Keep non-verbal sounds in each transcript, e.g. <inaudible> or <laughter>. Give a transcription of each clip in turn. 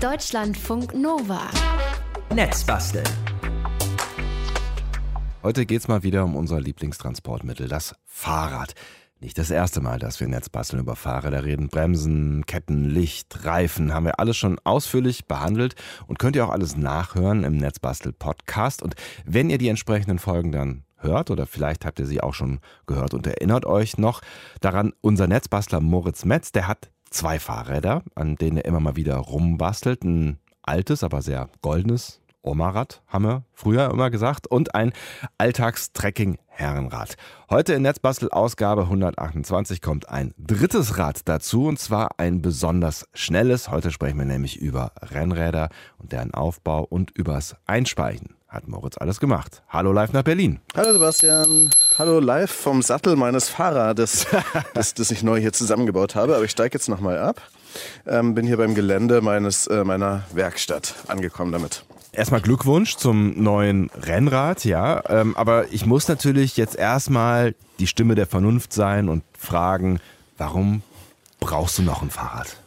Deutschlandfunk Nova. Netzbasteln. Heute geht es mal wieder um unser Lieblingstransportmittel, das Fahrrad. Nicht das erste Mal, dass wir Netzbasteln über Fahrräder reden. Bremsen, Ketten, Licht, Reifen haben wir alles schon ausführlich behandelt und könnt ihr auch alles nachhören im Netzbastel-Podcast. Und wenn ihr die entsprechenden Folgen dann hört oder vielleicht habt ihr sie auch schon gehört und erinnert euch noch daran, unser Netzbastler Moritz Metz, der hat zwei Fahrräder, an denen er immer mal wieder rumbastelt. Ein altes, aber sehr goldenes Omarad, haben wir früher immer gesagt, und ein Alltagstrekking-Herrenrad. Heute in Netzbastel Ausgabe 128 kommt ein drittes Rad dazu, und zwar ein besonders schnelles. Heute sprechen wir nämlich über Rennräder und deren Aufbau und übers Einspeichen. Hat Moritz alles gemacht. Hallo live nach Berlin. Hallo Sebastian. Hallo live vom Sattel meines Fahrrades, <laughs> das, das ich neu hier zusammengebaut habe. Aber ich steige jetzt nochmal ab. Ähm, bin hier beim Gelände meines, äh, meiner Werkstatt angekommen damit. Erstmal Glückwunsch zum neuen Rennrad, ja. Ähm, aber ich muss natürlich jetzt erstmal die Stimme der Vernunft sein und fragen, warum brauchst du noch ein Fahrrad?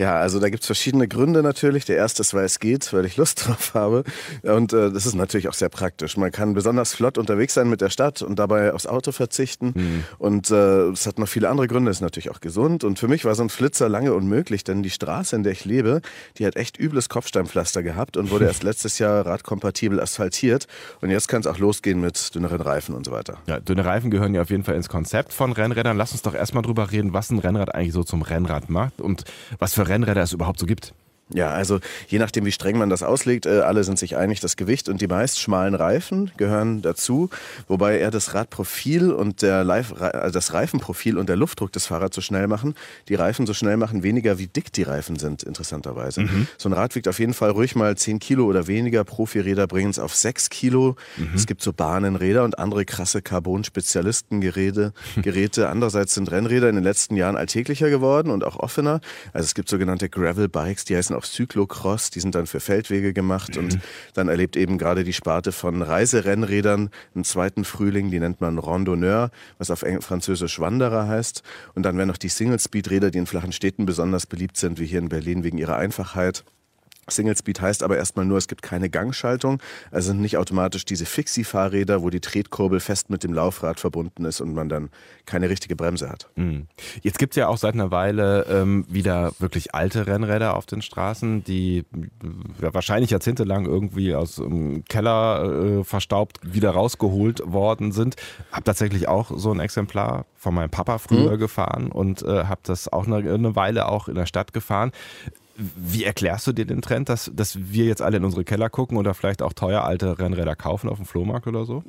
Ja, also da gibt's verschiedene Gründe natürlich. Der erste ist, weil es geht, weil ich Lust <laughs> drauf habe. Und äh, das ist natürlich auch sehr praktisch. Man kann besonders flott unterwegs sein mit der Stadt und dabei aufs Auto verzichten. Mhm. Und äh, es hat noch viele andere Gründe. Es ist natürlich auch gesund. Und für mich war so ein Flitzer lange unmöglich, denn die Straße, in der ich lebe, die hat echt übles Kopfsteinpflaster gehabt und wurde <laughs> erst letztes Jahr radkompatibel asphaltiert. Und jetzt kann es auch losgehen mit dünneren Reifen und so weiter. Ja, dünne Reifen gehören ja auf jeden Fall ins Konzept von Rennrädern. Lass uns doch erstmal drüber reden, was ein Rennrad eigentlich so zum Rennrad macht und was für Rennräder es überhaupt so gibt. Ja, also je nachdem, wie streng man das auslegt, äh, alle sind sich einig, das Gewicht und die meist schmalen Reifen gehören dazu, wobei er das Radprofil und der Live, also das Reifenprofil und der Luftdruck des Fahrrads so schnell machen, die Reifen so schnell machen, weniger wie dick die Reifen sind, interessanterweise. Mhm. So ein Rad wiegt auf jeden Fall ruhig mal 10 Kilo oder weniger. Profiräder bringen es auf 6 Kilo. Mhm. Es gibt so Bahnenräder und andere krasse Carbon-Spezialistengeräte. <laughs> Geräte. Andererseits sind Rennräder in den letzten Jahren alltäglicher geworden und auch offener. Also es gibt sogenannte Gravel-Bikes, die heißen auch Cyclocross, die sind dann für Feldwege gemacht mhm. und dann erlebt eben gerade die Sparte von Reiserennrädern einen zweiten Frühling, die nennt man Randonneur, was auf Französisch Wanderer heißt. Und dann werden noch die Single-Speed-Räder, die in flachen Städten besonders beliebt sind, wie hier in Berlin wegen ihrer Einfachheit. Single Speed heißt aber erstmal nur, es gibt keine Gangschaltung, also sind nicht automatisch diese Fixie-Fahrräder, wo die Tretkurbel fest mit dem Laufrad verbunden ist und man dann keine richtige Bremse hat. Mhm. Jetzt gibt es ja auch seit einer Weile ähm, wieder wirklich alte Rennräder auf den Straßen, die ja, wahrscheinlich jahrzehntelang irgendwie aus dem Keller äh, verstaubt wieder rausgeholt worden sind. Hab tatsächlich auch so ein Exemplar von meinem Papa früher mhm. gefahren und äh, habe das auch eine, eine Weile auch in der Stadt gefahren. Wie erklärst du dir den Trend, dass, dass wir jetzt alle in unsere Keller gucken oder vielleicht auch teuer alte Rennräder kaufen auf dem Flohmarkt oder so?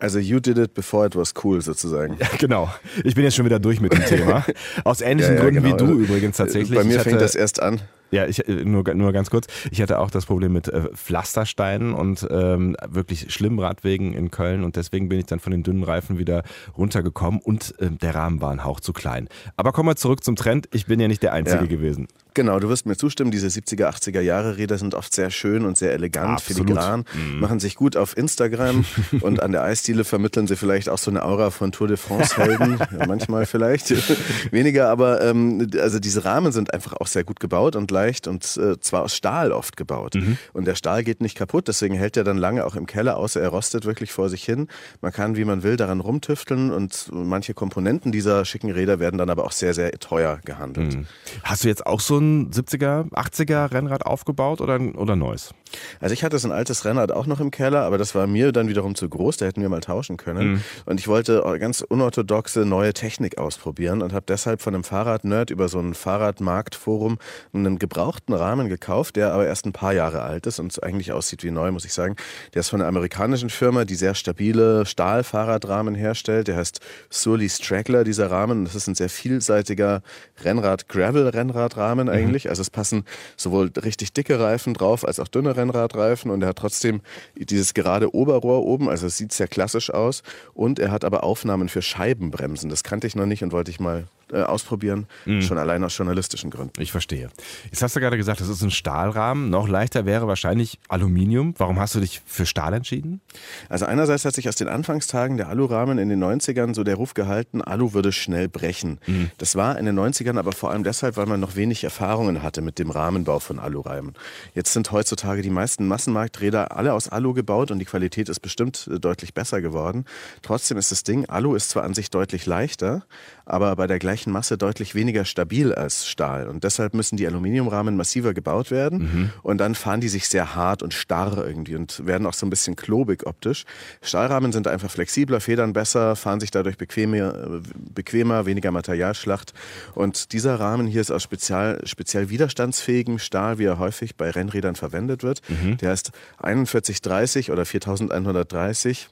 Also you did it before it was cool sozusagen. Ja, genau. Ich bin jetzt schon wieder durch mit dem Thema. <laughs> Aus ähnlichen ja, ja, Gründen genau. wie du übrigens tatsächlich. Bei mir hatte, fängt das erst an. Ja, ich, äh, nur, nur ganz kurz. Ich hatte auch das Problem mit äh, Pflastersteinen und ähm, wirklich schlimmen Radwegen in Köln und deswegen bin ich dann von den dünnen Reifen wieder runtergekommen und äh, der Rahmen war ein Hauch zu klein. Aber kommen wir zurück zum Trend. Ich bin ja nicht der Einzige gewesen. Genau, du wirst mir zustimmen, diese 70er, 80er Jahre Räder sind oft sehr schön und sehr elegant, Absolut. filigran, mhm. machen sich gut auf Instagram <laughs> und an der Eisdiele vermitteln sie vielleicht auch so eine Aura von Tour de France-Helden, <laughs> manchmal vielleicht, <laughs> weniger, aber ähm, also diese Rahmen sind einfach auch sehr gut gebaut und leicht und äh, zwar aus Stahl oft gebaut. Mhm. Und der Stahl geht nicht kaputt, deswegen hält er dann lange auch im Keller, außer er rostet wirklich vor sich hin. Man kann, wie man will, daran rumtüfteln und manche Komponenten dieser schicken Räder werden dann aber auch sehr, sehr teuer gehandelt. Mhm. Hast du jetzt auch so ein 70er, 80er Rennrad aufgebaut oder, oder neues? Also ich hatte so ein altes Rennrad auch noch im Keller, aber das war mir dann wiederum zu groß, da hätten wir mal tauschen können. Mhm. Und ich wollte ganz unorthodoxe neue Technik ausprobieren und habe deshalb von einem Fahrrad-Nerd über so ein Fahrradmarktforum einen gebrauchten Rahmen gekauft, der aber erst ein paar Jahre alt ist und eigentlich aussieht wie neu, muss ich sagen. Der ist von einer amerikanischen Firma, die sehr stabile Stahlfahrradrahmen herstellt. Der heißt Surly Straggler, dieser Rahmen. Das ist ein sehr vielseitiger Rennrad-Gravel-Rennradrahmen. Eigentlich. Mhm. Also es passen sowohl richtig dicke Reifen drauf als auch dünne Stahlrennradreifen und er hat trotzdem dieses gerade Oberrohr oben, also es sieht sehr klassisch aus und er hat aber Aufnahmen für Scheibenbremsen. Das kannte ich noch nicht und wollte ich mal äh, ausprobieren, mhm. schon allein aus journalistischen Gründen. Ich verstehe. Jetzt hast du gerade gesagt, das ist ein Stahlrahmen. Noch leichter wäre wahrscheinlich Aluminium. Warum hast du dich für Stahl entschieden? Also einerseits hat sich aus den Anfangstagen der Alurahmen in den 90ern so der Ruf gehalten, Alu würde schnell brechen. Mhm. Das war in den 90ern aber vor allem deshalb, weil man noch wenig Erfahrungen hatte mit dem Rahmenbau von Alurahmen. Jetzt sind heutzutage die meisten Massenmarkträder alle aus Alu gebaut und die Qualität ist bestimmt äh, deutlich besser geworden. Trotzdem ist das Ding, Alu ist zwar an sich deutlich leichter, aber bei der gleichen Masse deutlich weniger stabil als Stahl. Und deshalb müssen die Aluminiumrahmen massiver gebaut werden. Mhm. Und dann fahren die sich sehr hart und starr irgendwie und werden auch so ein bisschen klobig optisch. Stahlrahmen sind einfach flexibler, federn besser, fahren sich dadurch bequemer, bequemer weniger Materialschlacht. Und dieser Rahmen hier ist aus spezial, speziell widerstandsfähigem Stahl, wie er häufig bei Rennrädern verwendet wird. Mhm. Der ist 4130 oder 4130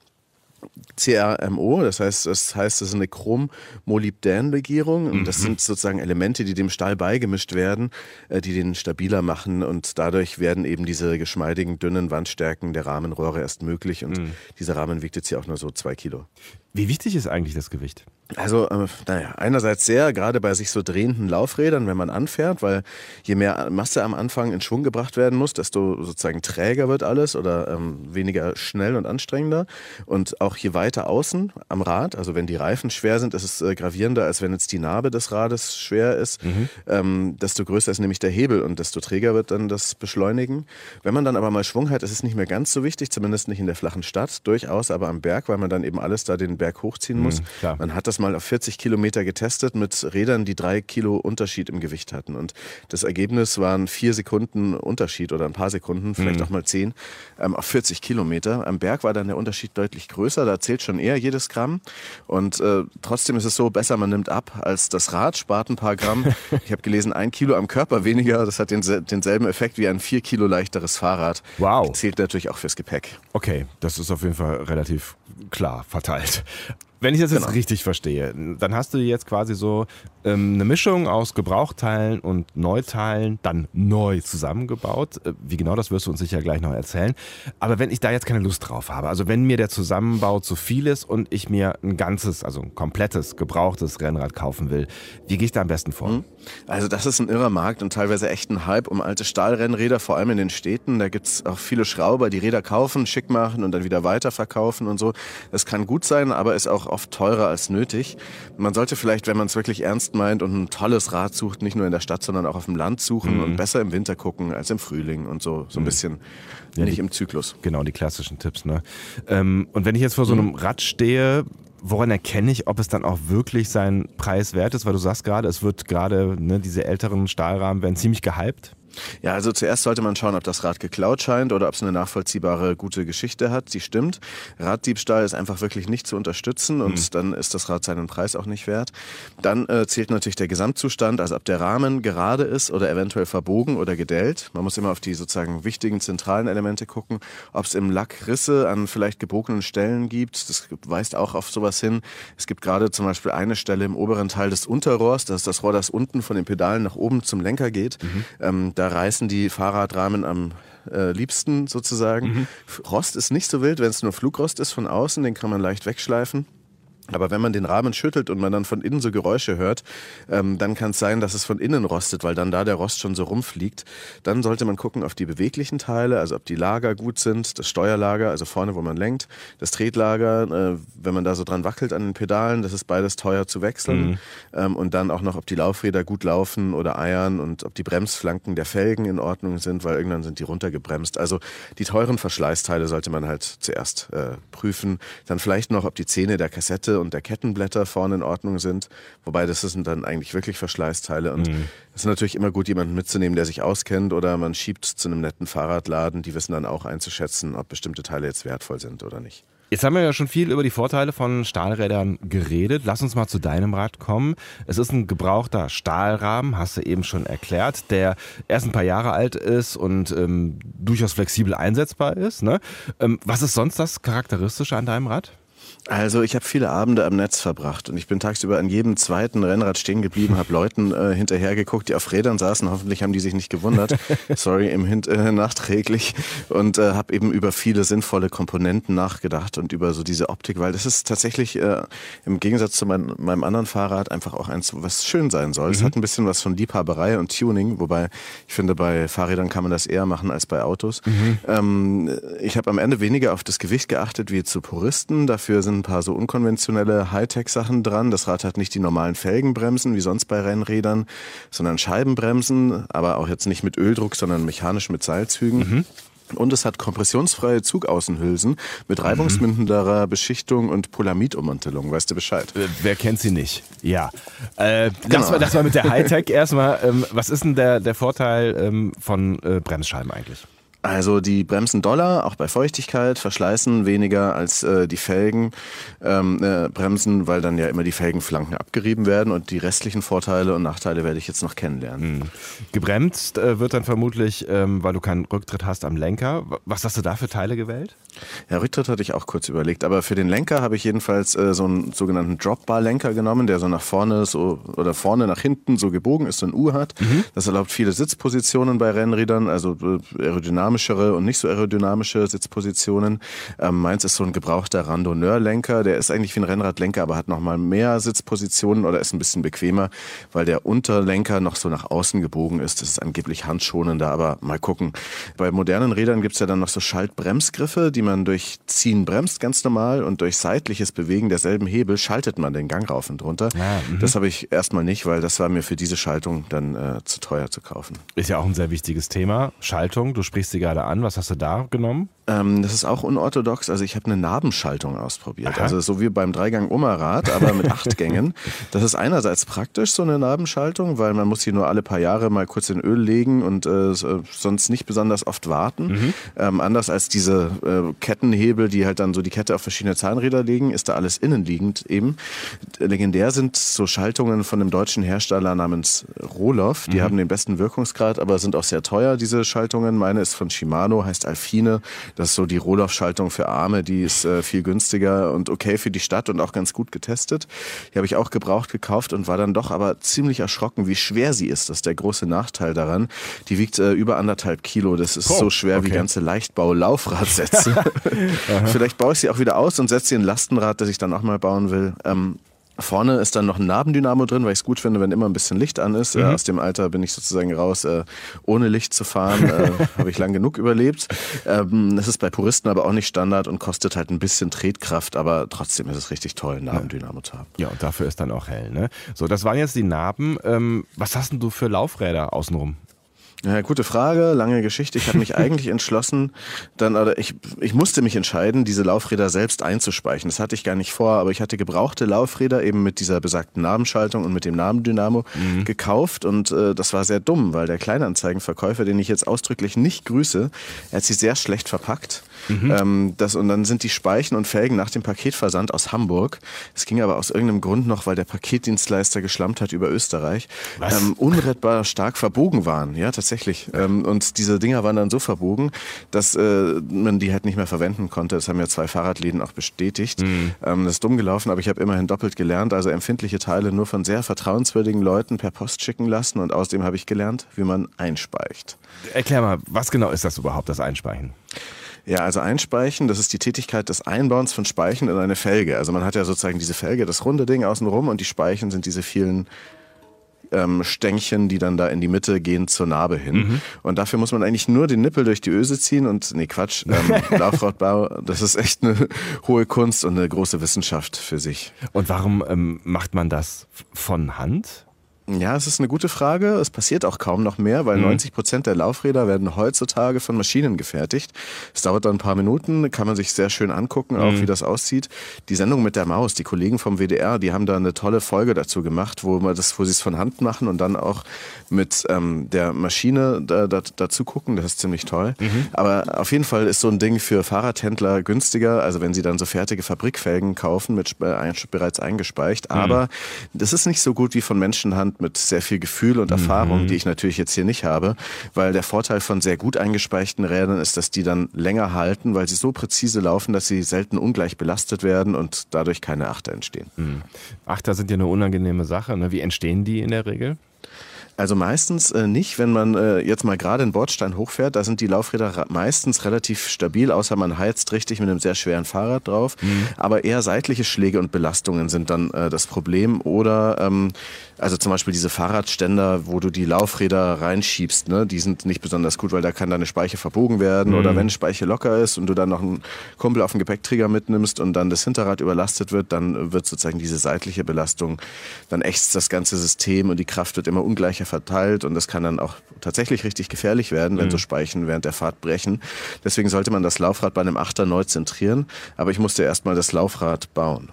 CRMO, das heißt, das heißt, das ist eine Chrom-Molybdän-Legierung. Und das mhm. sind sozusagen Elemente, die dem Stahl beigemischt werden, äh, die den stabiler machen. Und dadurch werden eben diese geschmeidigen, dünnen Wandstärken der Rahmenrohre erst möglich. Und mhm. dieser Rahmen wiegt jetzt hier auch nur so zwei Kilo. Wie wichtig ist eigentlich das Gewicht? Also, äh, naja, einerseits sehr, gerade bei sich so drehenden Laufrädern, wenn man anfährt, weil je mehr Masse am Anfang in Schwung gebracht werden muss, desto sozusagen träger wird alles oder ähm, weniger schnell und anstrengender. Und auch je weiter außen am Rad, also wenn die Reifen schwer sind, ist es äh, gravierender, als wenn jetzt die Narbe des Rades schwer ist. Mhm. Ähm, desto größer ist nämlich der Hebel und desto träger wird dann das Beschleunigen. Wenn man dann aber mal Schwung hat, ist es nicht mehr ganz so wichtig, zumindest nicht in der flachen Stadt, durchaus aber am Berg, weil man dann eben alles da den Berg hochziehen muss. Mhm, man hat das mal auf 40 Kilometer getestet mit Rädern, die drei Kilo Unterschied im Gewicht hatten. Und das Ergebnis waren vier Sekunden Unterschied oder ein paar Sekunden, vielleicht mhm. auch mal zehn, ähm, auf 40 Kilometer. Am Berg war dann der Unterschied deutlich größer. Da zählt schon eher jedes Gramm. Und äh, trotzdem ist es so, besser man nimmt ab als das Rad, spart ein paar Gramm. <laughs> ich habe gelesen, ein Kilo am Körper weniger. Das hat den, denselben Effekt wie ein vier Kilo leichteres Fahrrad. Wow. Zählt natürlich auch fürs Gepäck. Okay, das ist auf jeden Fall relativ klar verteilt. Wenn ich das jetzt genau. richtig verstehe, dann hast du jetzt quasi so ähm, eine Mischung aus Gebrauchteilen und Neuteilen dann neu zusammengebaut. Äh, wie genau, das wirst du uns sicher gleich noch erzählen. Aber wenn ich da jetzt keine Lust drauf habe, also wenn mir der Zusammenbau zu viel ist und ich mir ein ganzes, also ein komplettes, gebrauchtes Rennrad kaufen will, wie gehe ich da am besten vor? Hm? Also das ist ein irrer Markt und teilweise echt ein Hype um alte Stahlrennräder, vor allem in den Städten. Da gibt es auch viele Schrauber, die Räder kaufen, schick machen und dann wieder weiterverkaufen und so. Das kann gut sein, aber ist auch oft teurer als nötig. Man sollte vielleicht, wenn man es wirklich ernst meint und ein tolles Rad sucht, nicht nur in der Stadt, sondern auch auf dem Land suchen mhm. und besser im Winter gucken als im Frühling und so, so ein mhm. bisschen ja, nicht die, im Zyklus. Genau, die klassischen Tipps. Ne? Ähm, und wenn ich jetzt vor so einem mhm. Rad stehe, woran erkenne ich, ob es dann auch wirklich seinen Preis wert ist? Weil du sagst gerade, es wird gerade, ne, diese älteren Stahlrahmen werden ziemlich gehypt. Ja, also zuerst sollte man schauen, ob das Rad geklaut scheint oder ob es eine nachvollziehbare, gute Geschichte hat. Die stimmt. Raddiebstahl ist einfach wirklich nicht zu unterstützen und mhm. dann ist das Rad seinen Preis auch nicht wert. Dann äh, zählt natürlich der Gesamtzustand, also ob der Rahmen gerade ist oder eventuell verbogen oder gedellt. Man muss immer auf die sozusagen wichtigen zentralen Elemente gucken, ob es im Lack Risse an vielleicht gebogenen Stellen gibt. Das weist auch auf sowas hin. Es gibt gerade zum Beispiel eine Stelle im oberen Teil des Unterrohrs, das ist das Rohr, das unten von den Pedalen nach oben zum Lenker geht. Mhm. Ähm, da reißen die Fahrradrahmen am äh, liebsten sozusagen. Mhm. Rost ist nicht so wild, wenn es nur Flugrost ist von außen, den kann man leicht wegschleifen. Aber wenn man den Rahmen schüttelt und man dann von innen so Geräusche hört, ähm, dann kann es sein, dass es von innen rostet, weil dann da der Rost schon so rumfliegt. Dann sollte man gucken auf die beweglichen Teile, also ob die Lager gut sind, das Steuerlager, also vorne, wo man lenkt, das Tretlager, äh, wenn man da so dran wackelt an den Pedalen, das ist beides teuer zu wechseln. Mhm. Ähm, und dann auch noch, ob die Laufräder gut laufen oder eiern und ob die Bremsflanken der Felgen in Ordnung sind, weil irgendwann sind die runtergebremst. Also die teuren Verschleißteile sollte man halt zuerst äh, prüfen. Dann vielleicht noch, ob die Zähne der Kassette und der Kettenblätter vorne in Ordnung sind. Wobei das sind dann eigentlich wirklich Verschleißteile. Und mhm. es ist natürlich immer gut, jemanden mitzunehmen, der sich auskennt oder man schiebt zu einem netten Fahrradladen. Die wissen dann auch einzuschätzen, ob bestimmte Teile jetzt wertvoll sind oder nicht. Jetzt haben wir ja schon viel über die Vorteile von Stahlrädern geredet. Lass uns mal zu deinem Rad kommen. Es ist ein gebrauchter Stahlrahmen, hast du eben schon erklärt, der erst ein paar Jahre alt ist und ähm, durchaus flexibel einsetzbar ist. Ne? Ähm, was ist sonst das Charakteristische an deinem Rad? Also ich habe viele Abende am Netz verbracht und ich bin tagsüber an jedem zweiten Rennrad stehen geblieben, habe Leuten äh, hinterher geguckt, die auf Rädern saßen. Hoffentlich haben die sich nicht gewundert. <laughs> Sorry, im Hin äh, nachträglich und äh, habe eben über viele sinnvolle Komponenten nachgedacht und über so diese Optik, weil das ist tatsächlich äh, im Gegensatz zu mein, meinem anderen Fahrrad einfach auch eins, was schön sein soll. Mhm. Es hat ein bisschen was von Liebhaberei und Tuning, wobei ich finde, bei Fahrrädern kann man das eher machen als bei Autos. Mhm. Ähm, ich habe am Ende weniger auf das Gewicht geachtet wie zu Puristen. Dafür sind ein paar so unkonventionelle Hightech-Sachen dran. Das Rad hat nicht die normalen Felgenbremsen wie sonst bei Rennrädern, sondern Scheibenbremsen, aber auch jetzt nicht mit Öldruck, sondern mechanisch mit Seilzügen. Mhm. Und es hat kompressionsfreie Zugaußenhülsen mit reibungsminderer Beschichtung und Polamidummantelung. Weißt du Bescheid? Äh, wer kennt sie nicht? Ja. Äh, genau. das, war, das war mit der <laughs> Hightech erstmal. Ähm, was ist denn der, der Vorteil ähm, von äh, Bremsscheiben eigentlich? Also die bremsen doller, auch bei Feuchtigkeit, verschleißen weniger als äh, die Felgen ähm, äh, bremsen, weil dann ja immer die Felgenflanken abgerieben werden und die restlichen Vorteile und Nachteile werde ich jetzt noch kennenlernen. Mhm. Gebremst äh, wird dann vermutlich, ähm, weil du keinen Rücktritt hast am Lenker. Was hast du da für Teile gewählt? Ja, Rücktritt hatte ich auch kurz überlegt, aber für den Lenker habe ich jedenfalls äh, so einen sogenannten Dropbar-Lenker genommen, der so nach vorne so oder vorne nach hinten so gebogen ist, so ein U hat. Mhm. Das erlaubt viele Sitzpositionen bei Rennrädern, also äh, aerodynamisch aerodynamischere und nicht so aerodynamische Sitzpositionen. Ähm, meins ist so ein gebrauchter Randonneur-Lenker. Der ist eigentlich wie ein Rennradlenker, aber hat nochmal mehr Sitzpositionen oder ist ein bisschen bequemer, weil der Unterlenker noch so nach außen gebogen ist. Das ist angeblich handschonender, aber mal gucken. Bei modernen Rädern gibt's ja dann noch so Schaltbremsgriffe, die man durch Ziehen bremst ganz normal und durch seitliches Bewegen derselben Hebel schaltet man den Gang rauf und runter. Ah, das habe ich erstmal nicht, weil das war mir für diese Schaltung dann äh, zu teuer zu kaufen. Ist ja auch ein sehr wichtiges Thema. Schaltung, du sprichst sie gerade an. Was hast du da genommen? Ähm, das ist auch unorthodox. Also ich habe eine Nabenschaltung ausprobiert. Aha. Also so wie beim Dreigang Omerrad, aber mit acht Gängen. <laughs> Das ist einerseits praktisch, so eine Nabenschaltung, weil man muss sie nur alle paar Jahre mal kurz in Öl legen und äh, sonst nicht besonders oft warten. Mhm. Ähm, anders als diese äh, Kettenhebel, die halt dann so die Kette auf verschiedene Zahnräder legen, ist da alles innenliegend eben. Legendär sind so Schaltungen von einem deutschen Hersteller namens Roloff. Die mhm. haben den besten Wirkungsgrad, aber sind auch sehr teuer, diese Schaltungen. Meine ist von Shimano, heißt Alfine. Das ist so die Rohloff-Schaltung für Arme, die ist äh, viel günstiger und okay für die Stadt und auch ganz gut getestet. Die habe ich auch gebraucht gekauft und war dann doch aber ziemlich erschrocken, wie schwer sie ist. Das ist der große Nachteil daran. Die wiegt äh, über anderthalb Kilo. Das ist oh, so schwer okay. wie ganze Leichtbau-Laufradsätze. <laughs> Vielleicht baue ich sie auch wieder aus und setze sie in ein Lastenrad, das ich dann auch mal bauen will. Ähm, Vorne ist dann noch ein Nabendynamo drin, weil ich es gut finde, wenn immer ein bisschen Licht an ist. Mhm. Äh, aus dem Alter bin ich sozusagen raus, äh, ohne Licht zu fahren. Äh, <laughs> Habe ich lang genug überlebt. Ähm, das ist bei Puristen aber auch nicht Standard und kostet halt ein bisschen Tretkraft, aber trotzdem ist es richtig toll, ein Nabendynamo zu haben. Ja, und dafür ist dann auch hell. Ne? So, das waren jetzt die Narben. Ähm, was hast denn du für Laufräder außenrum? Ja, gute Frage, lange Geschichte. Ich habe mich <laughs> eigentlich entschlossen, dann oder ich, ich musste mich entscheiden, diese Laufräder selbst einzuspeichen. Das hatte ich gar nicht vor, aber ich hatte gebrauchte Laufräder eben mit dieser besagten Nabenschaltung und mit dem Nabendynamo mhm. gekauft und äh, das war sehr dumm, weil der Kleinanzeigenverkäufer, den ich jetzt ausdrücklich nicht grüße, er hat sie sehr schlecht verpackt. Mhm. Ähm, das, und dann sind die Speichen und Felgen nach dem Paketversand aus Hamburg. Es ging aber aus irgendeinem Grund noch, weil der Paketdienstleister geschlampt hat über Österreich, ähm, unrettbar stark verbogen waren. Ja, tatsächlich. Ähm, und diese Dinger waren dann so verbogen, dass äh, man die halt nicht mehr verwenden konnte. Das haben ja zwei Fahrradläden auch bestätigt. Mhm. Ähm, das ist dumm gelaufen, aber ich habe immerhin doppelt gelernt. Also empfindliche Teile nur von sehr vertrauenswürdigen Leuten per Post schicken lassen. Und außerdem habe ich gelernt, wie man einspeicht. Erklär mal, was genau ist das überhaupt, das Einspeichen? Ja, also Einspeichen, das ist die Tätigkeit des Einbauens von Speichen in eine Felge. Also man hat ja sozusagen diese Felge, das runde Ding außenrum und die Speichen sind diese vielen ähm, Stängchen, die dann da in die Mitte gehen zur Narbe hin. Mhm. Und dafür muss man eigentlich nur den Nippel durch die Öse ziehen und, nee, Quatsch, ähm, <laughs> Laufradbau, das ist echt eine hohe Kunst und eine große Wissenschaft für sich. Und warum ähm, macht man das von Hand? Ja, es ist eine gute Frage. Es passiert auch kaum noch mehr, weil mhm. 90 Prozent der Laufräder werden heutzutage von Maschinen gefertigt. Es dauert dann ein paar Minuten, kann man sich sehr schön angucken, auch mhm. wie das aussieht. Die Sendung mit der Maus, die Kollegen vom WDR, die haben da eine tolle Folge dazu gemacht, wo man das, wo sie es von Hand machen und dann auch mit ähm, der Maschine da, da, dazu gucken. Das ist ziemlich toll. Mhm. Aber auf jeden Fall ist so ein Ding für Fahrradhändler günstiger, also wenn sie dann so fertige Fabrikfelgen kaufen mit äh, bereits eingespeicht. Mhm. Aber das ist nicht so gut wie von Menschenhand und mit sehr viel Gefühl und Erfahrung, mhm. die ich natürlich jetzt hier nicht habe, weil der Vorteil von sehr gut eingespeichten Rädern ist, dass die dann länger halten, weil sie so präzise laufen, dass sie selten ungleich belastet werden und dadurch keine Achter entstehen. Mhm. Achter sind ja eine unangenehme Sache. Ne? Wie entstehen die in der Regel? Also meistens äh, nicht, wenn man äh, jetzt mal gerade in Bordstein hochfährt, da sind die Laufräder meistens relativ stabil, außer man heizt richtig mit einem sehr schweren Fahrrad drauf. Mhm. Aber eher seitliche Schläge und Belastungen sind dann äh, das Problem. Oder ähm, also zum Beispiel diese Fahrradständer, wo du die Laufräder reinschiebst, ne, die sind nicht besonders gut, weil da kann deine Speiche verbogen werden. Mhm. Oder wenn Speiche locker ist und du dann noch einen Kumpel auf den Gepäckträger mitnimmst und dann das Hinterrad überlastet wird, dann wird sozusagen diese seitliche Belastung, dann ächzt das ganze System und die Kraft wird immer ungleicher verteilt und das kann dann auch tatsächlich richtig gefährlich werden, wenn mhm. so Speichen während der Fahrt brechen. Deswegen sollte man das Laufrad bei einem Achter neu zentrieren. Aber ich musste erstmal das Laufrad bauen.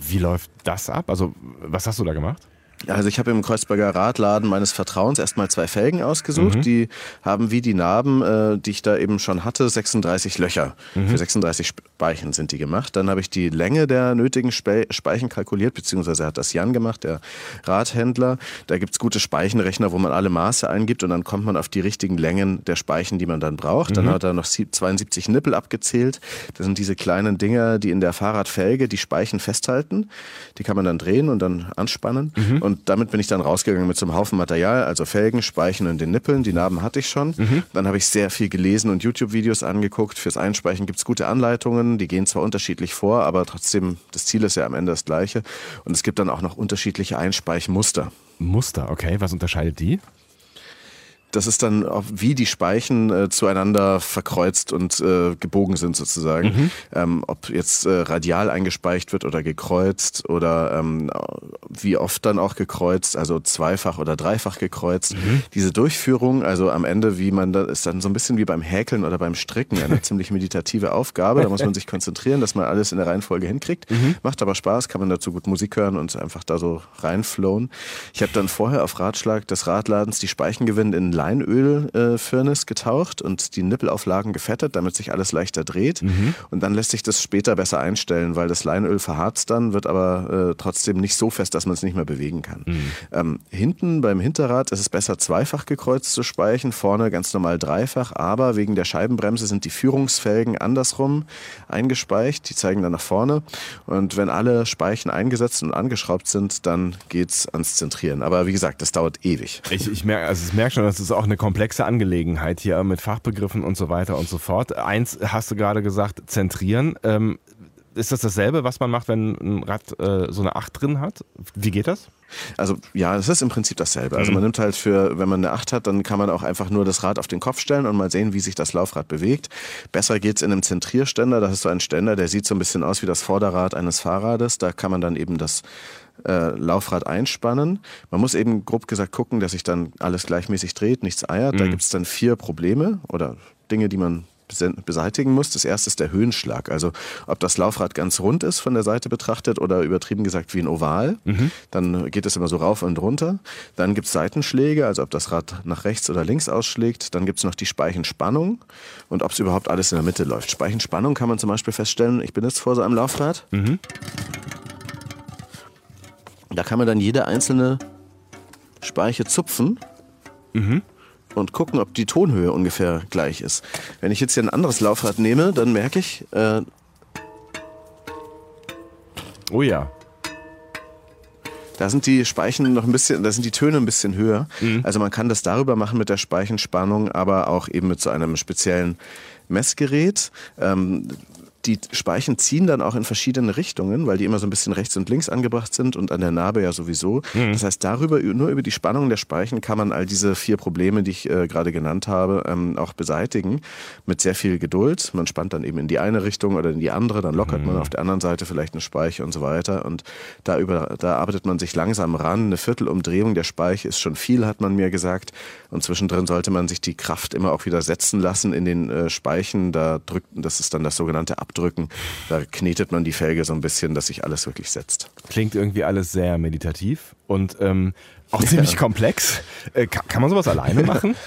Wie läuft das ab? Also, was hast du da gemacht? Also ich habe im Kreuzberger Radladen meines Vertrauens erstmal zwei Felgen ausgesucht. Mhm. Die haben wie die Narben, äh, die ich da eben schon hatte, 36 Löcher. Mhm. Für 36 Speichen sind die gemacht. Dann habe ich die Länge der nötigen Spe Speichen kalkuliert, beziehungsweise hat das Jan gemacht, der Radhändler. Da gibt's gute Speichenrechner, wo man alle Maße eingibt und dann kommt man auf die richtigen Längen der Speichen, die man dann braucht. Mhm. Dann hat er noch 72 Nippel abgezählt. Das sind diese kleinen Dinger, die in der Fahrradfelge die Speichen festhalten. Die kann man dann drehen und dann anspannen. Mhm. Und damit bin ich dann rausgegangen mit so einem Haufen Material, also Felgen, Speichen und den Nippeln. Die Narben hatte ich schon. Mhm. Dann habe ich sehr viel gelesen und YouTube-Videos angeguckt. Fürs Einspeichen gibt es gute Anleitungen. Die gehen zwar unterschiedlich vor, aber trotzdem, das Ziel ist ja am Ende das gleiche. Und es gibt dann auch noch unterschiedliche Einspeichmuster. Muster, okay. Was unterscheidet die? Das ist dann, wie die Speichen äh, zueinander verkreuzt und äh, gebogen sind sozusagen. Mhm. Ähm, ob jetzt äh, radial eingespeicht wird oder gekreuzt oder ähm, wie oft dann auch gekreuzt, also zweifach oder dreifach gekreuzt. Mhm. Diese Durchführung, also am Ende, wie man da ist dann so ein bisschen wie beim Häkeln oder beim Stricken, eine <laughs> ziemlich meditative Aufgabe. Da muss man sich konzentrieren, dass man alles in der Reihenfolge hinkriegt. Mhm. Macht aber Spaß, kann man dazu gut Musik hören und einfach da so reinflowen. Ich habe dann vorher auf Ratschlag des Radladens die Speichen gewinnt in Leinöl-Firnis getaucht und die Nippelauflagen gefettet, damit sich alles leichter dreht. Mhm. Und dann lässt sich das später besser einstellen, weil das Leinöl verharzt dann, wird aber äh, trotzdem nicht so fest, dass man es nicht mehr bewegen kann. Mhm. Ähm, hinten beim Hinterrad ist es besser, zweifach gekreuzt zu speichen, vorne ganz normal dreifach, aber wegen der Scheibenbremse sind die Führungsfelgen andersrum eingespeicht, die zeigen dann nach vorne. Und wenn alle Speichen eingesetzt und angeschraubt sind, dann geht es ans Zentrieren. Aber wie gesagt, das dauert ewig. Ich, ich merke also merk schon, dass es auch eine komplexe Angelegenheit hier mit Fachbegriffen und so weiter und so fort. Eins hast du gerade gesagt, zentrieren. Ähm, ist das dasselbe, was man macht, wenn ein Rad äh, so eine Acht drin hat? Wie geht das? Also ja, es ist im Prinzip dasselbe. Also man mhm. nimmt halt für, wenn man eine Acht hat, dann kann man auch einfach nur das Rad auf den Kopf stellen und mal sehen, wie sich das Laufrad bewegt. Besser geht's in einem Zentrierständer. Das ist so ein Ständer, der sieht so ein bisschen aus wie das Vorderrad eines Fahrrades. Da kann man dann eben das äh, Laufrad einspannen. Man muss eben grob gesagt gucken, dass sich dann alles gleichmäßig dreht, nichts eiert. Mhm. Da gibt's dann vier Probleme oder Dinge, die man beseitigen muss. Das erste ist der Höhenschlag. Also ob das Laufrad ganz rund ist von der Seite betrachtet oder übertrieben gesagt wie ein Oval. Mhm. Dann geht es immer so rauf und runter. Dann gibt es Seitenschläge, also ob das Rad nach rechts oder links ausschlägt. Dann gibt es noch die Speichenspannung und ob es überhaupt alles in der Mitte läuft. Speichenspannung kann man zum Beispiel feststellen, ich bin jetzt vor so einem Laufrad. Mhm. Da kann man dann jede einzelne Speiche zupfen. Mhm und gucken, ob die Tonhöhe ungefähr gleich ist. Wenn ich jetzt hier ein anderes Laufrad nehme, dann merke ich. Äh, oh ja. Da sind die Speichen noch ein bisschen, da sind die Töne ein bisschen höher. Mhm. Also man kann das darüber machen mit der Speichenspannung, aber auch eben mit so einem speziellen Messgerät. Ähm, die Speichen ziehen dann auch in verschiedene Richtungen, weil die immer so ein bisschen rechts und links angebracht sind und an der Narbe ja sowieso. Mhm. Das heißt, darüber, nur über die Spannung der Speichen kann man all diese vier Probleme, die ich äh, gerade genannt habe, ähm, auch beseitigen. Mit sehr viel Geduld. Man spannt dann eben in die eine Richtung oder in die andere, dann lockert mhm. man auf der anderen Seite vielleicht eine Speiche und so weiter. Und da, über, da arbeitet man sich langsam ran. Eine Viertelumdrehung der Speiche ist schon viel, hat man mir gesagt. Und zwischendrin sollte man sich die Kraft immer auch wieder setzen lassen in den äh, Speichen. Da drückt, das ist dann das sogenannte Abdrücken. Da knetet man die Felge so ein bisschen, dass sich alles wirklich setzt. Klingt irgendwie alles sehr meditativ und ähm, auch <laughs> ziemlich ja. komplex. Äh, kann, kann man sowas alleine machen? <laughs>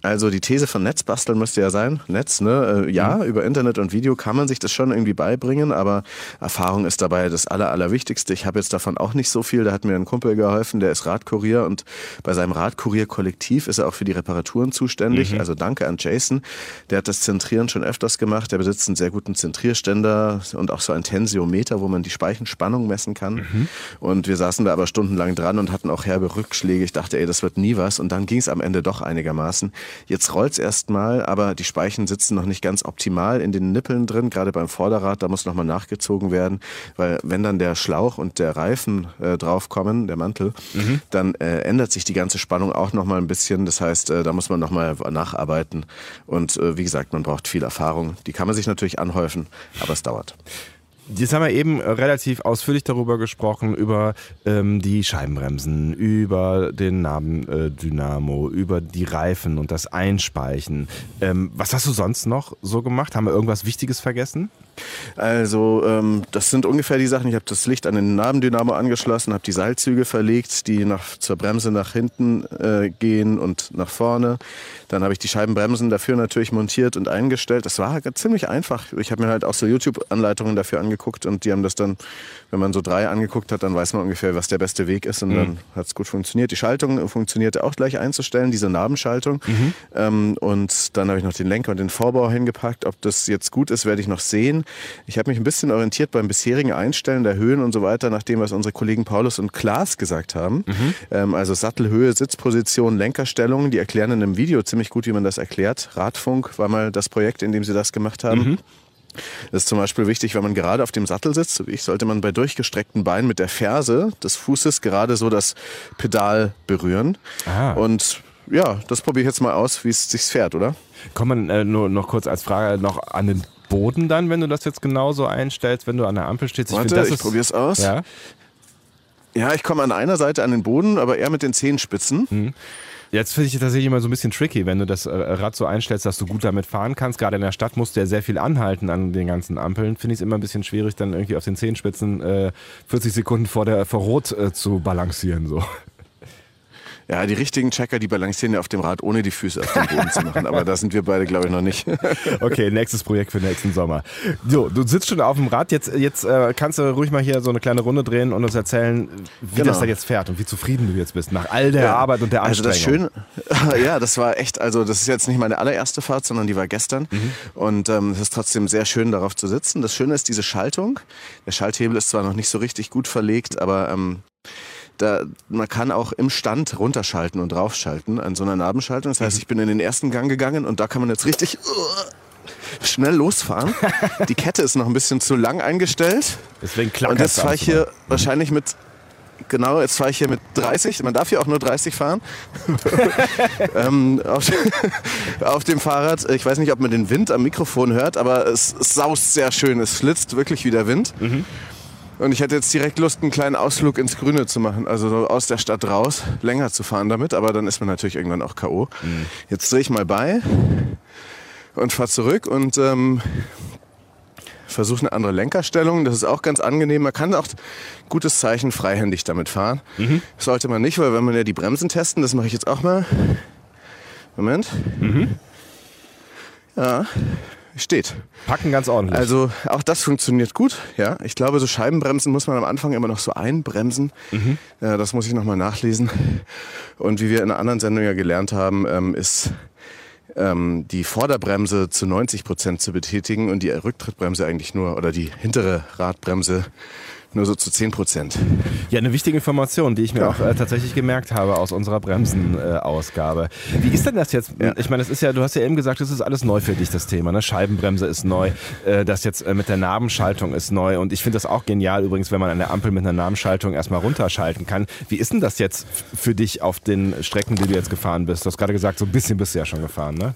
Also die These von Netzbasteln müsste ja sein, Netz, ne? Äh, ja, mhm. über Internet und Video kann man sich das schon irgendwie beibringen, aber Erfahrung ist dabei das Aller, Allerwichtigste. Ich habe jetzt davon auch nicht so viel. Da hat mir ein Kumpel geholfen, der ist Radkurier und bei seinem Radkurier-Kollektiv ist er auch für die Reparaturen zuständig. Mhm. Also danke an Jason. Der hat das Zentrieren schon öfters gemacht. Der besitzt einen sehr guten Zentrierständer und auch so ein Tensiometer, wo man die Speichenspannung messen kann. Mhm. Und wir saßen da aber stundenlang dran und hatten auch herbe Rückschläge. Ich dachte, ey, das wird nie was. Und dann ging es am Ende doch einigermaßen. Jetzt rollt's erstmal, aber die Speichen sitzen noch nicht ganz optimal in den Nippeln drin, gerade beim Vorderrad. Da muss nochmal nachgezogen werden, weil wenn dann der Schlauch und der Reifen äh, draufkommen, der Mantel, mhm. dann äh, ändert sich die ganze Spannung auch nochmal ein bisschen. Das heißt, äh, da muss man nochmal nacharbeiten. Und äh, wie gesagt, man braucht viel Erfahrung. Die kann man sich natürlich anhäufen, aber es dauert. Jetzt haben wir eben relativ ausführlich darüber gesprochen, über ähm, die Scheibenbremsen, über den Nabendynamo, über die Reifen und das Einspeichen. Ähm, was hast du sonst noch so gemacht? Haben wir irgendwas Wichtiges vergessen? Also ähm, das sind ungefähr die Sachen. Ich habe das Licht an den Nabendynamo angeschlossen, habe die Seilzüge verlegt, die nach, zur Bremse nach hinten äh, gehen und nach vorne. Dann habe ich die Scheibenbremsen dafür natürlich montiert und eingestellt. Das war ziemlich einfach. Ich habe mir halt auch so YouTube-Anleitungen dafür angeguckt und die haben das dann, wenn man so drei angeguckt hat, dann weiß man ungefähr, was der beste Weg ist und mhm. dann hat es gut funktioniert. Die Schaltung funktionierte auch gleich einzustellen, diese Nabenschaltung. Mhm. Ähm, und dann habe ich noch den Lenker und den Vorbau hingepackt. Ob das jetzt gut ist, werde ich noch sehen. Ich habe mich ein bisschen orientiert beim bisherigen Einstellen der Höhen und so weiter, nach dem, was unsere Kollegen Paulus und Klaas gesagt haben. Mhm. Ähm, also Sattelhöhe, Sitzposition, Lenkerstellung, die erklären in einem Video ziemlich gut, wie man das erklärt. Radfunk war mal das Projekt, in dem sie das gemacht haben. Mhm. Das ist zum Beispiel wichtig, wenn man gerade auf dem Sattel sitzt, so wie ich, sollte man bei durchgestreckten Beinen mit der Ferse des Fußes gerade so das Pedal berühren. Aha. Und ja, das probiere ich jetzt mal aus, wie es sich fährt, oder? Kommt man äh, nur noch kurz als Frage noch an den Boden dann, wenn du das jetzt genauso einstellst, wenn du an der Ampel stehst? Ich, Warte, find, ich probiere es aus. Ja, ja ich komme an einer Seite an den Boden, aber eher mit den Zehenspitzen. Hm. Jetzt finde ich das tatsächlich immer so ein bisschen tricky, wenn du das äh, Rad so einstellst, dass du gut damit fahren kannst. Gerade in der Stadt musst du ja sehr viel anhalten an den ganzen Ampeln. Finde ich es immer ein bisschen schwierig, dann irgendwie auf den Zehenspitzen äh, 40 Sekunden vor der vor Rot äh, zu balancieren. So. Ja, die richtigen Checker, die balancieren ja auf dem Rad, ohne die Füße auf den Boden zu machen. Aber da sind wir beide, glaube ich, noch nicht. <laughs> okay, nächstes Projekt für nächsten Sommer. So, du sitzt schon auf dem Rad. Jetzt, jetzt äh, kannst du ruhig mal hier so eine kleine Runde drehen und uns erzählen, wie genau. das da jetzt fährt und wie zufrieden du jetzt bist nach all der ja. Arbeit und der Anstrengung. Also das Schöne, <laughs> ja, das war echt, also das ist jetzt nicht meine allererste Fahrt, sondern die war gestern. Mhm. Und ähm, es ist trotzdem sehr schön, darauf zu sitzen. Das Schöne ist diese Schaltung. Der Schalthebel ist zwar noch nicht so richtig gut verlegt, aber ähm, da, man kann auch im Stand runterschalten und draufschalten an so einer Nabenschaltung. Das heißt, mhm. ich bin in den ersten Gang gegangen und da kann man jetzt richtig uh, schnell losfahren. Die Kette ist noch ein bisschen zu lang eingestellt. Deswegen klappt Und jetzt fahre ich hier mhm. wahrscheinlich mit Genau, jetzt fahre ich hier mit 30. Man darf hier auch nur 30 fahren. <laughs> ähm, auf, auf, dem Fahrrad. Ich weiß nicht, ob man den Wind am Mikrofon hört, aber es, es saust sehr schön. Es flitzt wirklich wie der Wind. Mhm. Und ich hätte jetzt direkt Lust, einen kleinen Ausflug ins Grüne zu machen, also so aus der Stadt raus, länger zu fahren damit, aber dann ist man natürlich irgendwann auch K.O. Mhm. Jetzt drehe ich mal bei und fahre zurück und ähm, versuche eine andere Lenkerstellung. Das ist auch ganz angenehm. Man kann auch gutes Zeichen freihändig damit fahren. Mhm. Sollte man nicht, weil wenn man ja die Bremsen testen, das mache ich jetzt auch mal. Moment. Mhm. Ja, steht. Packen ganz ordentlich. Also auch das funktioniert gut. Ja, ich glaube, so Scheibenbremsen muss man am Anfang immer noch so einbremsen. Mhm. Ja, das muss ich nochmal nachlesen. Und wie wir in einer anderen Sendung ja gelernt haben, ähm, ist ähm, die Vorderbremse zu 90 Prozent zu betätigen und die Rücktrittbremse eigentlich nur oder die hintere Radbremse nur so zu 10 Prozent. Ja, eine wichtige Information, die ich mir ja. auch äh, tatsächlich gemerkt habe aus unserer Bremsenausgabe. Äh, Wie ist denn das jetzt? Ja. Ich meine, es ist ja, du hast ja eben gesagt, es ist alles neu für dich, das Thema. Ne? Scheibenbremse ist neu, äh, das jetzt äh, mit der Nabenschaltung ist neu. Und ich finde das auch genial übrigens, wenn man an der Ampel mit einer Nabenschaltung erstmal runterschalten kann. Wie ist denn das jetzt für dich auf den Strecken, die du jetzt gefahren bist? Du hast gerade gesagt, so ein bisschen bist du ja schon gefahren, ne?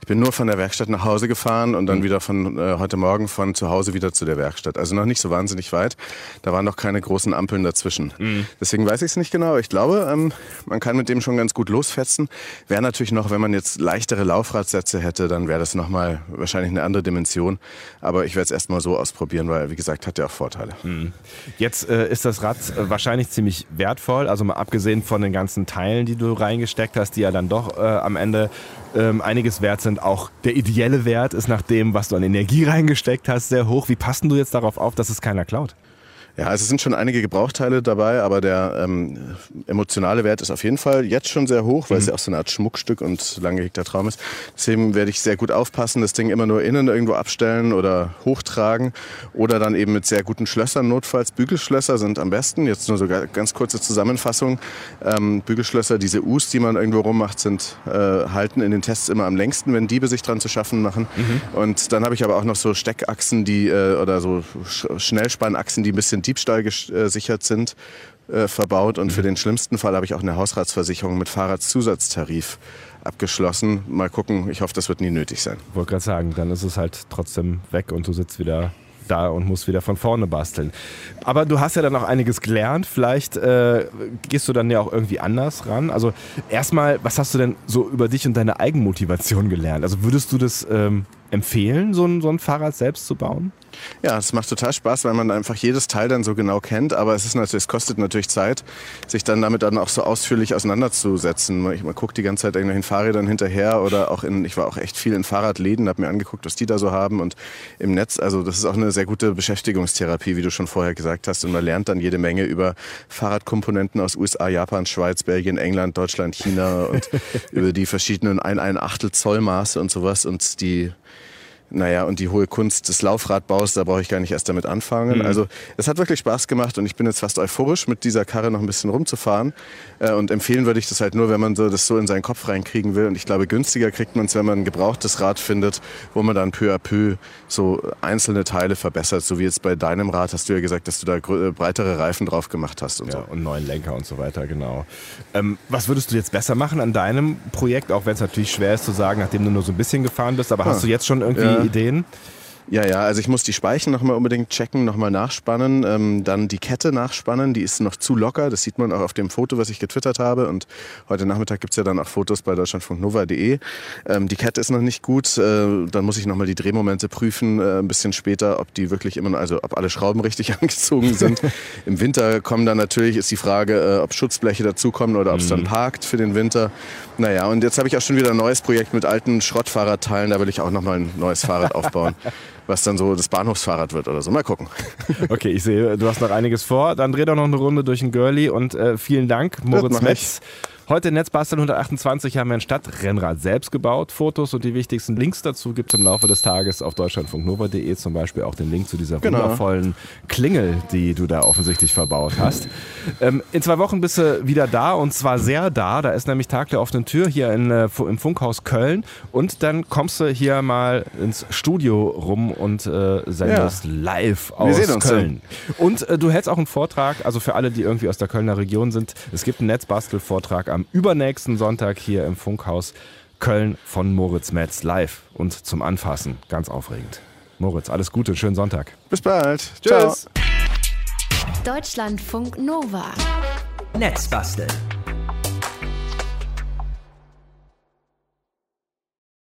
Ich bin nur von der Werkstatt nach Hause gefahren und dann mhm. wieder von äh, heute Morgen von zu Hause wieder zu der Werkstatt. Also noch nicht so wahnsinnig weit. Da waren noch keine großen Ampeln dazwischen. Mhm. Deswegen weiß ich es nicht genau. Ich glaube, ähm, man kann mit dem schon ganz gut losfetzen. Wäre natürlich noch, wenn man jetzt leichtere Laufradsätze hätte, dann wäre das nochmal wahrscheinlich eine andere Dimension. Aber ich werde es erstmal so ausprobieren, weil, wie gesagt, hat ja auch Vorteile. Mhm. Jetzt äh, ist das Rad äh, wahrscheinlich ziemlich wertvoll. Also mal abgesehen von den ganzen Teilen, die du reingesteckt hast, die ja dann doch äh, am Ende ähm, einiges wert sind. Auch der ideelle Wert ist nach dem, was du an Energie reingesteckt hast, sehr hoch. Wie passt du jetzt darauf auf, dass es keiner klaut? Ja, also es sind schon einige Gebrauchteile dabei, aber der ähm, emotionale Wert ist auf jeden Fall jetzt schon sehr hoch, weil mhm. es ja auch so eine Art Schmuckstück und lang gehegter Traum ist. Deswegen werde ich sehr gut aufpassen, das Ding immer nur innen irgendwo abstellen oder hochtragen oder dann eben mit sehr guten Schlössern notfalls. Bügelschlösser sind am besten. Jetzt nur so ganz kurze Zusammenfassung. Ähm, Bügelschlösser, diese U's, die man irgendwo rummacht, sind äh, halten in den Tests immer am längsten, wenn Diebe sich dran zu schaffen machen. Mhm. Und dann habe ich aber auch noch so Steckachsen, die äh, oder so Schnellspannachsen, die ein bisschen Diebstahl gesichert sind, äh, verbaut. Und für mhm. den schlimmsten Fall habe ich auch eine Hausratsversicherung mit Fahrradzusatztarif abgeschlossen. Mal gucken, ich hoffe, das wird nie nötig sein. Ich wollte gerade sagen, dann ist es halt trotzdem weg und du sitzt wieder da und musst wieder von vorne basteln. Aber du hast ja dann auch einiges gelernt. Vielleicht äh, gehst du dann ja auch irgendwie anders ran. Also erstmal, was hast du denn so über dich und deine Eigenmotivation gelernt? Also würdest du das ähm, empfehlen, so ein, so ein Fahrrad selbst zu bauen? Ja, es macht total Spaß, weil man einfach jedes Teil dann so genau kennt. Aber es ist natürlich, es kostet natürlich Zeit, sich dann damit dann auch so ausführlich auseinanderzusetzen. Man, man guckt die ganze Zeit irgendwelchen Fahrrädern hinterher oder auch in, ich war auch echt viel in Fahrradläden, habe mir angeguckt, was die da so haben und im Netz. Also das ist auch eine sehr gute Beschäftigungstherapie, wie du schon vorher gesagt hast. Und man lernt dann jede Menge über Fahrradkomponenten aus USA, Japan, Schweiz, Belgien, England, Deutschland, China und <laughs> über die verschiedenen ein, ein Achtel Zollmaße und sowas und die naja, und die hohe Kunst des Laufradbaus, da brauche ich gar nicht erst damit anfangen. Mhm. Also es hat wirklich Spaß gemacht und ich bin jetzt fast euphorisch, mit dieser Karre noch ein bisschen rumzufahren. Äh, und empfehlen würde ich das halt nur, wenn man so das so in seinen Kopf reinkriegen will. Und ich glaube, günstiger kriegt man es, wenn man ein gebrauchtes Rad findet, wo man dann peu à peu so einzelne Teile verbessert. So wie jetzt bei deinem Rad hast du ja gesagt, dass du da äh, breitere Reifen drauf gemacht hast und ja, so. Und neuen Lenker und so weiter, genau. Ähm, was würdest du jetzt besser machen an deinem Projekt, auch wenn es natürlich schwer ist zu sagen, nachdem du nur so ein bisschen gefahren bist, aber ah, hast du jetzt schon irgendwie ja. Ideen? Ja, ja, also ich muss die Speichen nochmal unbedingt checken, nochmal nachspannen, ähm, dann die Kette nachspannen, die ist noch zu locker, das sieht man auch auf dem Foto, was ich getwittert habe und heute Nachmittag gibt's ja dann auch Fotos bei deutschlandfunknova.de. Ähm, die Kette ist noch nicht gut, äh, dann muss ich nochmal die Drehmomente prüfen, äh, ein bisschen später, ob die wirklich immer, also ob alle Schrauben <laughs> richtig angezogen sind. Im Winter kommen dann natürlich, ist die Frage, äh, ob Schutzbleche dazukommen oder ob es mhm. dann parkt für den Winter. Naja, und jetzt habe ich auch schon wieder ein neues Projekt mit alten Schrottfahrradteilen, da will ich auch nochmal ein neues Fahrrad aufbauen. <laughs> was dann so das Bahnhofsfahrrad wird oder so. Mal gucken. <laughs> Okay, ich sehe, du hast noch einiges vor. Dann dreh doch noch eine Runde durch den Girlie und äh, vielen Dank, Moritz Metz. Ich. Heute in Netzbasteln 128 haben wir ein Stadtrennrad selbst gebaut. Fotos und die wichtigsten Links dazu gibt es im Laufe des Tages auf deutschlandfunknova.de zum Beispiel auch den Link zu dieser genau. wundervollen Klingel, die du da offensichtlich verbaut hast. Ähm, in zwei Wochen bist du wieder da und zwar sehr da. Da ist nämlich Tag der offenen Tür hier in, äh, im Funkhaus Köln und dann kommst du hier mal ins Studio rum und äh, sendest ja. live aus Köln. Dann. Und äh, du hältst auch einen Vortrag, also für alle, die irgendwie aus der Kölner Region sind. Es gibt einen Netzbastel-Vortrag am am übernächsten Sonntag hier im Funkhaus Köln von Moritz Metz live und zum Anfassen. Ganz aufregend. Moritz, alles Gute, schönen Sonntag. Bis bald. Tschüss. Deutschlandfunk Nova. Netzbasteln.